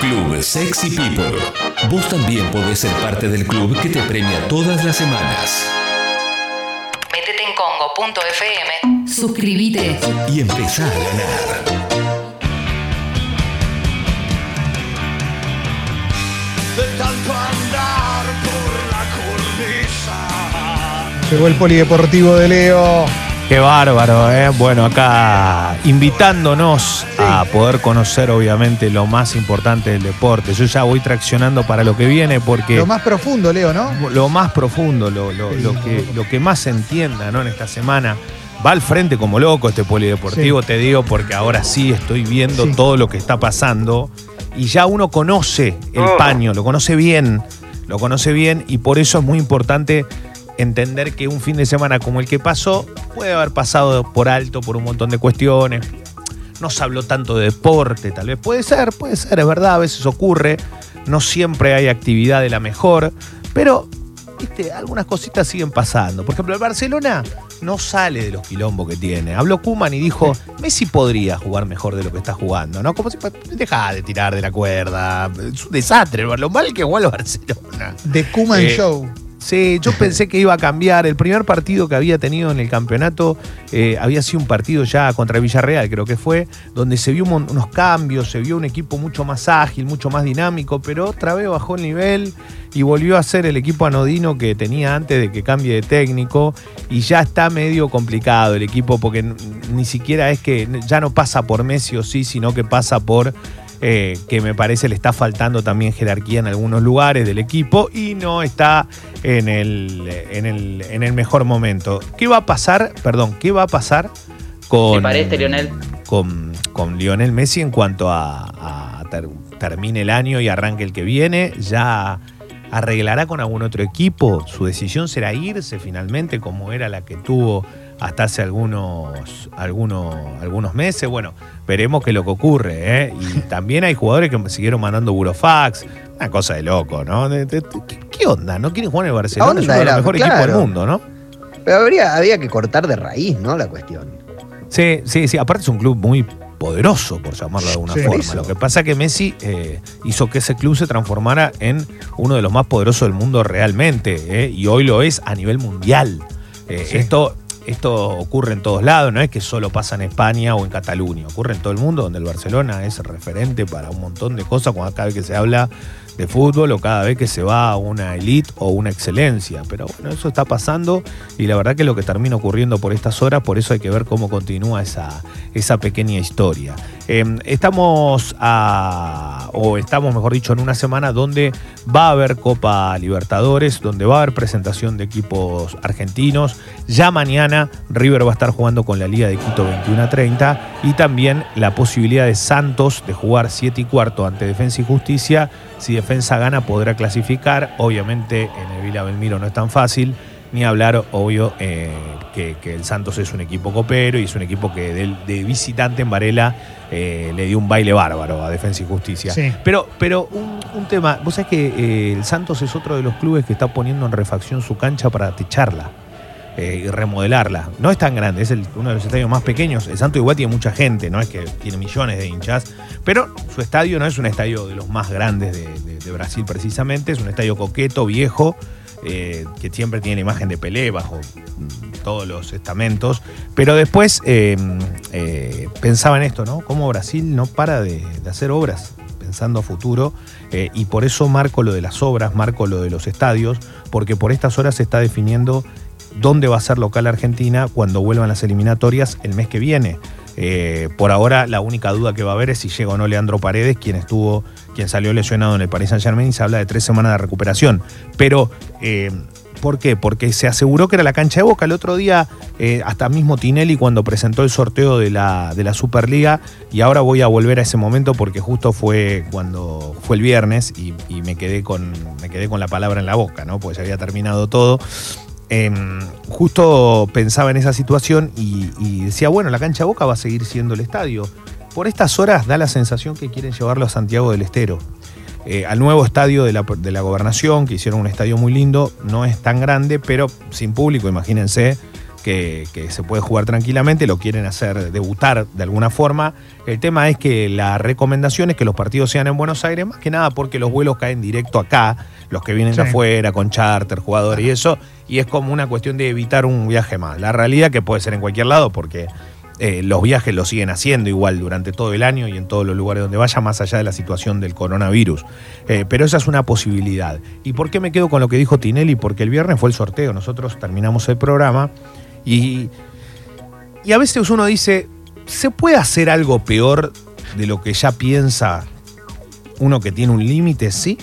Club Sexy People. Vos también podés ser parte del club que te premia todas las semanas. Métete en congo.fm. Suscríbete. Y empezá a ganar. de tanto andar por la cornisa. Llegó el polideportivo de Leo. Qué bárbaro, ¿eh? Bueno, acá invitándonos a poder conocer obviamente lo más importante del deporte. Yo ya voy traccionando para lo que viene porque Lo más profundo, Leo, ¿no? lo más profundo, lo, lo- lo que, lo que más se entienda ¿no? en esta semana. Va al frente como loco este polideportivo, Sí. te digo, porque ahora sí estoy viendo Sí. todo lo que está pasando y ya uno conoce el Oh. paño, lo conoce bien, lo conoce bien y por eso es muy importante entender que un fin de semana como el que pasó puede haber pasado por alto por un montón de cuestiones. No se habló tanto de deporte, tal vez puede ser, puede ser, es verdad, a veces ocurre. No siempre hay actividad de la mejor, pero viste, algunas cositas siguen pasando. Por ejemplo, el Barcelona no sale de los quilombos que tiene. Habló Kuman y dijo, Messi podría jugar mejor de lo que está jugando, ¿no? Como si deja de tirar de la cuerda. Es un desastre, lo mal que juega el Barcelona. The Kuman Eh, Show. Sí, yo pensé que iba a cambiar. El primer partido que había tenido en el campeonato eh, había sido un partido ya contra Villarreal, creo que fue, donde se vio un unos cambios, se vio un equipo mucho más ágil, mucho más dinámico, pero otra vez bajó el nivel y volvió a ser el equipo anodino que tenía antes de que cambie de técnico y ya está medio complicado el equipo porque ni siquiera es que ya no pasa por Messi o sí, sino que pasa por eh, que me parece le está faltando también jerarquía en algunos lugares del equipo y no está en el, en el, en el mejor momento. ¿Qué va a pasar? Perdón, ¿qué va a pasar con, ¿Te parece, Lionel? con, con Lionel Messi en cuanto a, a ter- termine el año y arranque el que viene? ¿Ya arreglará con algún otro equipo? ¿Su decisión será irse finalmente como era la que tuvo hasta hace algunos, algunos, algunos meses? Bueno, veremos qué es lo que ocurre. ¿eh? Y también hay jugadores que siguieron mandando burofax. Una cosa de loco, ¿no? ¿Qué, qué onda? ¿No quieren jugar en el Barcelona? onda es uno de los equipos del mundo, ¿no? Pero habría, había que cortar de raíz, ¿no? La cuestión. Sí, sí, sí. Aparte es un club muy poderoso, por llamarlo de alguna Sí. forma. Eso. Lo que pasa es que Messi eh, hizo que ese club se transformara en uno de los más poderosos del mundo realmente. eh, y hoy lo es a nivel mundial. Eh, Sí. esto, esto ocurre en todos lados, no es que solo pasa en España o en Cataluña. Ocurre en todo el mundo, donde el Barcelona es referente para un montón de cosas cada vez que se habla de fútbol o cada vez que se va a una elite o una excelencia. Pero bueno, eso está pasando y la verdad que lo que termina ocurriendo por estas horas, por eso hay que ver cómo continúa esa, esa pequeña historia. Eh, estamos a, o estamos mejor dicho, en una semana donde va a haber Copa Libertadores, donde va a haber presentación de equipos argentinos. Ya mañana River va a estar jugando con la Liga de Quito 21 a 30 y también la posibilidad de Santos de jugar 7 y cuarto ante Defensa y Justicia. Si Defensa gana podrá clasificar. Obviamente en el Vila Belmiro no es tan fácil. Ni hablar, obvio, que, que el Santos es un equipo copero y es un equipo que de, de visitante en Varela eh, le dio un baile bárbaro a Defensa y Justicia. Sí. Pero, pero un, un tema, vos sabés que eh, el Santos es otro de los clubes que está poniendo en refacción su cancha para techarla eh, y remodelarla. No es tan grande, es el- uno de los estadios más pequeños. El Santos igual tiene mucha gente, no es que tiene millones de hinchas, pero su estadio no es un estadio de los más grandes de, de- de Brasil precisamente, es un estadio coqueto, viejo, eh, que siempre tiene la imagen de Pelé bajo todos los estamentos. Pero después eh, eh, pensaba en esto, ¿no? Cómo Brasil no para de, hacer obras pensando a futuro eh, y por eso marco lo de las obras, marco lo de los estadios, porque por estas horas se está definiendo dónde va a ser local Argentina cuando vuelvan las eliminatorias el mes que viene. Por ahora la única duda que va a haber es si llega o no Leandro Paredes, quien estuvo, quien salió lesionado en el Paris Saint Germain y se habla de tres semanas de recuperación. Pero ¿Por qué? Porque se aseguró que era la cancha de Boca. El otro día, eh, hasta mismo Tinelli cuando presentó el sorteo de la, de la Superliga, y ahora voy a volver a ese momento porque justo fue cuando fue el viernes y, me, quedé con, me quedé con la palabra en la boca, ¿no? Pues había terminado todo. Em, justo pensaba en esa situación y decía, bueno, la cancha de Boca va a seguir siendo el estadio. Por estas horas da la sensación que quieren llevarlo a Santiago del Estero. Eh, al nuevo estadio de la, de la gobernación, que hicieron un estadio muy lindo, no es tan grande, pero sin público, imagínense, que, que se puede jugar tranquilamente, lo quieren hacer debutar de alguna forma. El tema es que la recomendación es que los partidos sean en Buenos Aires, más que nada porque los vuelos caen directo acá, los que vienen de afuera, con charter, jugadores y eso, y es como una cuestión de evitar un viaje más. La realidad que puede ser en cualquier lado porque eh, los viajes lo siguen haciendo igual durante todo el año y en todos los lugares donde vaya, más allá de la situación del coronavirus. Eh, pero esa es una posibilidad. ¿Y por qué me quedo con lo que dijo Tinelli? Porque el viernes fue el sorteo, nosotros terminamos el programa y, y a veces uno dice, ¿se puede hacer algo peor de lo que ya piensa uno que tiene un límite? Sí.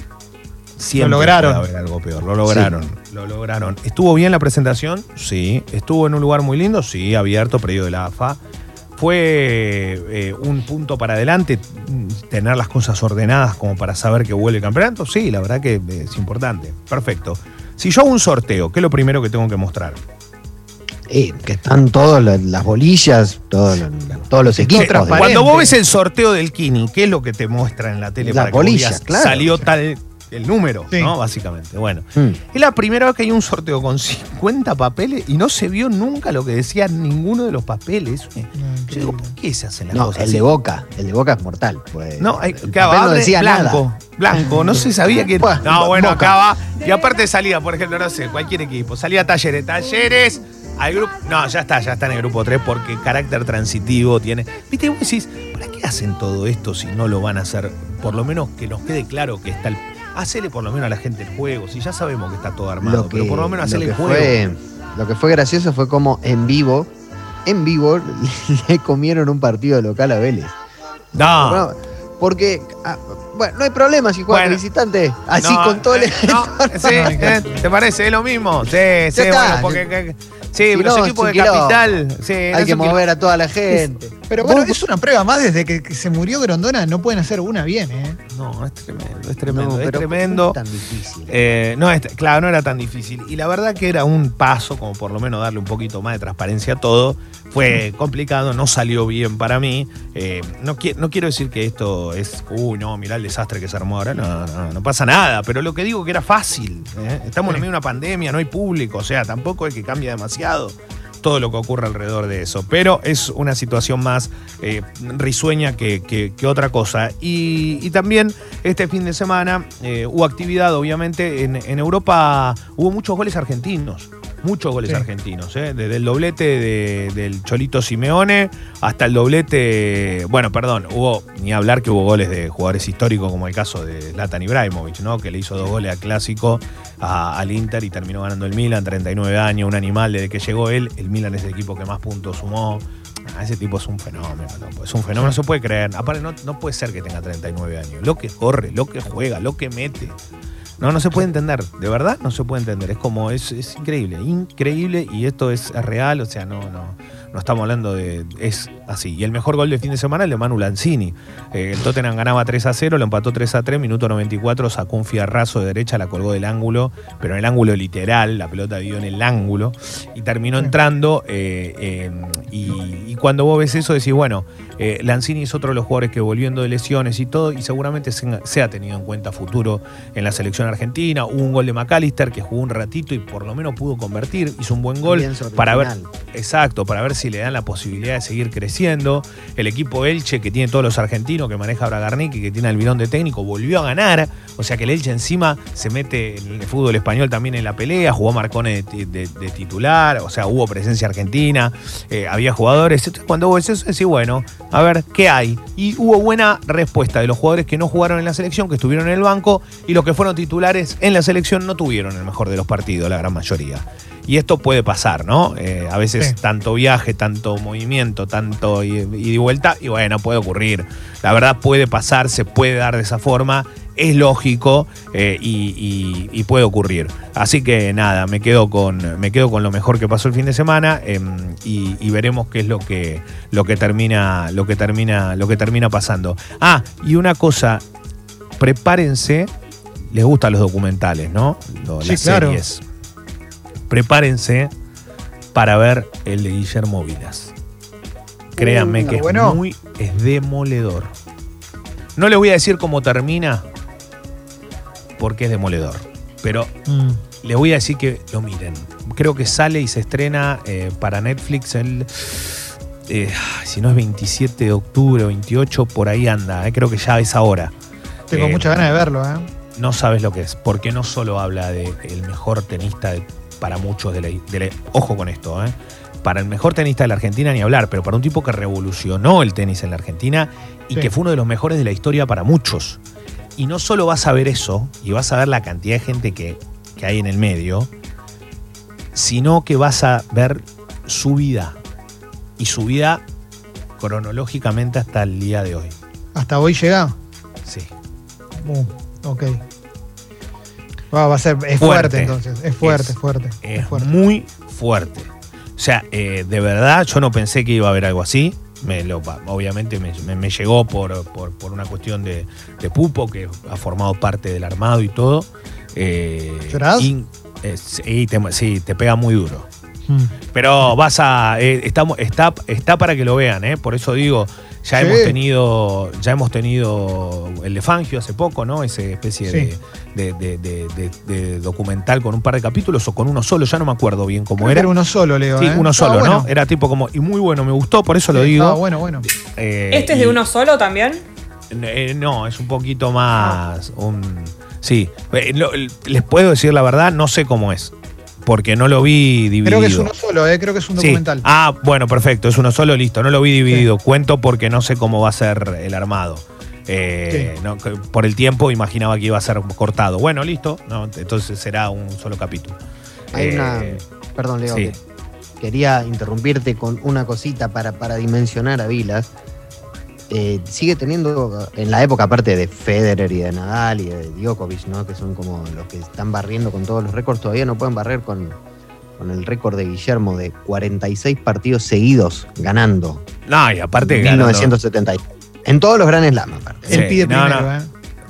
Siempre Lo lograron. puede haber algo peor. Lo lograron. Lo lograron. ¿Estuvo bien la presentación? Sí. ¿Estuvo en un lugar muy lindo? Sí, abierto, predio de la AFA. ¿Fue eh, un punto para adelante tener las cosas ordenadas como para saber que vuelve el campeonato? Sí, la verdad que es importante. Perfecto. Si yo hago un sorteo, ¿qué es lo primero que tengo que mostrar? Eh, que están todas las, las bolillas, todos los, todos los equipos. Cuando vos ves el sorteo del Kini, ¿qué es lo que te muestra en la tele La para que vos bolilla, digas, claro. salió tal el número, Sí. ¿no? Básicamente. Bueno, Mm. es la primera vez que hay un sorteo con 50 papeles y no se vio nunca lo que decía ninguno de los papeles. Yo digo, ¿por qué se hacen las No, cosas el así? de Boca, el de Boca es mortal. pues. No, hay, el claro, papel no decía blanco, nada. blanco, no se sabía que. No, bueno, Boca. va. Y aparte salía, por ejemplo, no sé, cualquier equipo. Salía Talleres, Talleres, al grupo. No, ya está, ya está en el grupo 3 porque carácter transitivo tiene. Viste, vos decís, ¿para qué hacen todo esto si no lo van a hacer? Por lo menos que nos quede claro que está el. Hacele por lo menos a la gente el juego, si ya sabemos que está todo armado, Lo que, pero por lo menos lo hacele que el juego. fue, lo que fue gracioso fue como en vivo, en vivo, le comieron un partido local a Vélez. No, Bueno, porque, ah, bueno, no hay problema si juega Bueno. visitante. Así no, con todo el. eh, no, sí, eh, ¿Te parece? ¿Es lo mismo? Sí, sí, bueno, porque. que- sí, Si los no, equipos de es un quilombo. capital. Sí, hay que quilombo. mover a toda la gente. Pero bueno, es una prueba más desde que, que se murió Grondona, no pueden hacer una bien, ¿eh? No, es tremendo, es tremendo, No, es pero tremendo. no es tan difícil. Eh, no, es- claro, no era tan difícil. Y la verdad que era un paso, como por lo menos darle un poquito más de transparencia a todo. Fue complicado, no salió bien para mí. Eh, no, qui- no quiero decir que esto es, uy, no, mirá el desastre que se armó ahora. No, no, no pasa nada. Pero lo que digo que era fácil. ¿eh? Estamos en medio de una pandemia, no hay público. O sea, tampoco es que cambie demasiado todo lo que ocurre alrededor de eso. Pero es una situación más eh, risueña que, que- que otra cosa. Y, y también este fin de semana eh, hubo actividad, obviamente, en, en Europa hubo muchos goles argentinos. Muchos goles Sí. argentinos, ¿eh? desde el doblete de- del Cholito Simeone hasta el doblete, bueno, perdón, hubo, ni hablar que hubo goles de jugadores históricos como el caso de Zlatan Ibrahimovic, ¿no? que le hizo dos goles a Clásico a- al Inter y terminó ganando el Milan, 39 años, un animal desde que llegó él, el Milan es el equipo que más puntos sumó. Ah, ese tipo es un fenómeno, es un fenómeno, no se puede creer. Aparte, no, no puede ser que tenga 39 años. Lo que corre, lo que juega, lo que mete. No, no se puede entender, de verdad no se puede entender. Es como, es, es increíble, increíble y esto es real, o sea, no, no, no estamos hablando de. Es así. Y el mejor gol de fin de semana el de Manu Lanzini. Eh, el Tottenham ganaba 3 a 0, lo empató 3 a 3, minuto 94, sacó un fierrazo de derecha, la colgó del ángulo, pero en el ángulo literal, la pelota dio en el ángulo y terminó entrando. eh, eh, y, y cuando vos ves eso, decís, bueno, Lanzini es otro de los jugadores que volviendo de lesiones y todo, y seguramente se, se ha tenido en cuenta futuro en la selección argentina. Hubo un gol de McAllister que jugó un ratito y por lo menos pudo convertir, hizo un buen gol para ver, exacto, para ver si le dan la posibilidad de seguir creciendo. El equipo Elche, que tiene todos los argentinos, que maneja Bragarnik y que tiene al bidón de técnico, volvió a ganar. O sea que el Elche encima se mete en el fútbol español también en la pelea, jugó Marcone de, titular, o sea, hubo presencia argentina, eh, había jugadores. Entonces, cuando vos eso, decís, bueno, a ver, ¿qué hay? Y hubo buena respuesta de los jugadores que no jugaron en la selección, que estuvieron en el banco, y los que fueron titulares en la selección no tuvieron el mejor de los partidos, la gran mayoría. Y esto puede pasar, ¿no? Eh, a veces Sí. tanto viaje, tanto movimiento, tanto ida y vuelta, y bueno, puede ocurrir. La verdad puede pasar, se puede dar de esa forma, es lógico eh, y, y- y puede ocurrir. Así que nada, me quedo con, me quedo con lo mejor que pasó el fin de semana em, y, y veremos qué es lo que, lo que termina, lo que termina, lo que termina pasando. Ah, y una cosa, prepárense, les gustan los documentales, ¿no? Lo- Sí, las claro. series. Prepárense para ver el de Guillermo Vilas. Créanme Uh, que bueno. es muy es demoledor. No les voy a decir cómo termina porque es demoledor. Pero Mm. le voy a decir que lo miren. Creo que sale y se estrena eh, para Netflix el. eh, si no es 27 de octubre o 28, por ahí anda. eh, creo que ya es ahora. Tengo Eh, muchas ganas de verlo, ¿eh? No sabes lo que es, porque no solo habla de el mejor tenista de- para muchos de la, de la- Ojo con esto, ¿eh? Para el mejor tenista de la Argentina ni hablar, pero para un tipo que revolucionó el tenis en la Argentina y Sí. que fue uno de los mejores de la historia para muchos. Y no solo vas a ver eso, y vas a ver la cantidad de gente que, que hay en el medio, sino que vas a ver su vida. Y su vida cronológicamente hasta el día de hoy. Hasta hoy llega. Sí. Uh, ok. Va, va a ser, es fuerte, Fuerte. entonces. Es fuerte, Es- fuerte. Es Es fuerte. muy fuerte. O sea, eh, de verdad yo no pensé que iba a haber algo así. Me lo, obviamente me, me- me llegó por, por- por una cuestión de, de Pupo, que ha formado parte del armado y todo. Eh, ¿Llorás? y- eh, sí, te, sí, te pega muy duro. Mm. Pero vas a. eh, estamos- está, está para que lo vean, ¿eh? Por eso digo, ya Sí. hemos tenido. Ya hemos tenido el de Fangio hace poco, ¿no? Esa especie Sí. de, de- de- de- de documental con un par de capítulos o con uno solo, ya no me acuerdo bien cómo Creo era. era uno solo, Leo. Sí, ¿eh? uno Estaba solo, ¿no? Era tipo como. Y muy bueno, me gustó, por eso lo digo. estaba bueno, bueno. Eh, ¿Este es de uno solo también? eh, no, es un poquito más. Un, sí. Eh, lo- les puedo decir la verdad, no sé cómo es. Porque no lo vi dividido. Creo que es uno solo, ¿eh? Creo que es un Sí. documental. Ah, bueno, perfecto. Es uno solo, listo. No lo vi dividido. Cuento porque no sé cómo va a ser el armado. Eh, Sí. no, que por el tiempo imaginaba que iba a ser cortado. Bueno, listo. No, entonces será un solo capítulo. Hay Eh, una. Perdón, Leo. que Quería interrumpirte con una cosita para, para dimensionar a Vilas. Eh, sigue teniendo, en la época aparte de Federer y de Nadal y de Djokovic, ¿no? que son como los que están barriendo con todos los récords, todavía no pueden barrer con, con el récord de Guillermo de 46 partidos seguidos ganando. No, y aparte en ganando- 1970. En todos los Grand Slam, aparte. Él pide no, primero, no. ¿eh?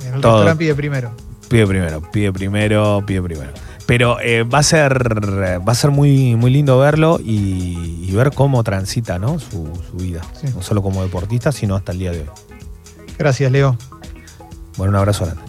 En el pide primero. Pide primero, pide primero, pide primero. Pero eh, va a ser va a ser muy, muy lindo verlo y, y ver cómo transita ¿no? su, su vida. Sí. No solo como deportista, sino hasta el día de hoy. Gracias, Leo. Bueno, un abrazo grande.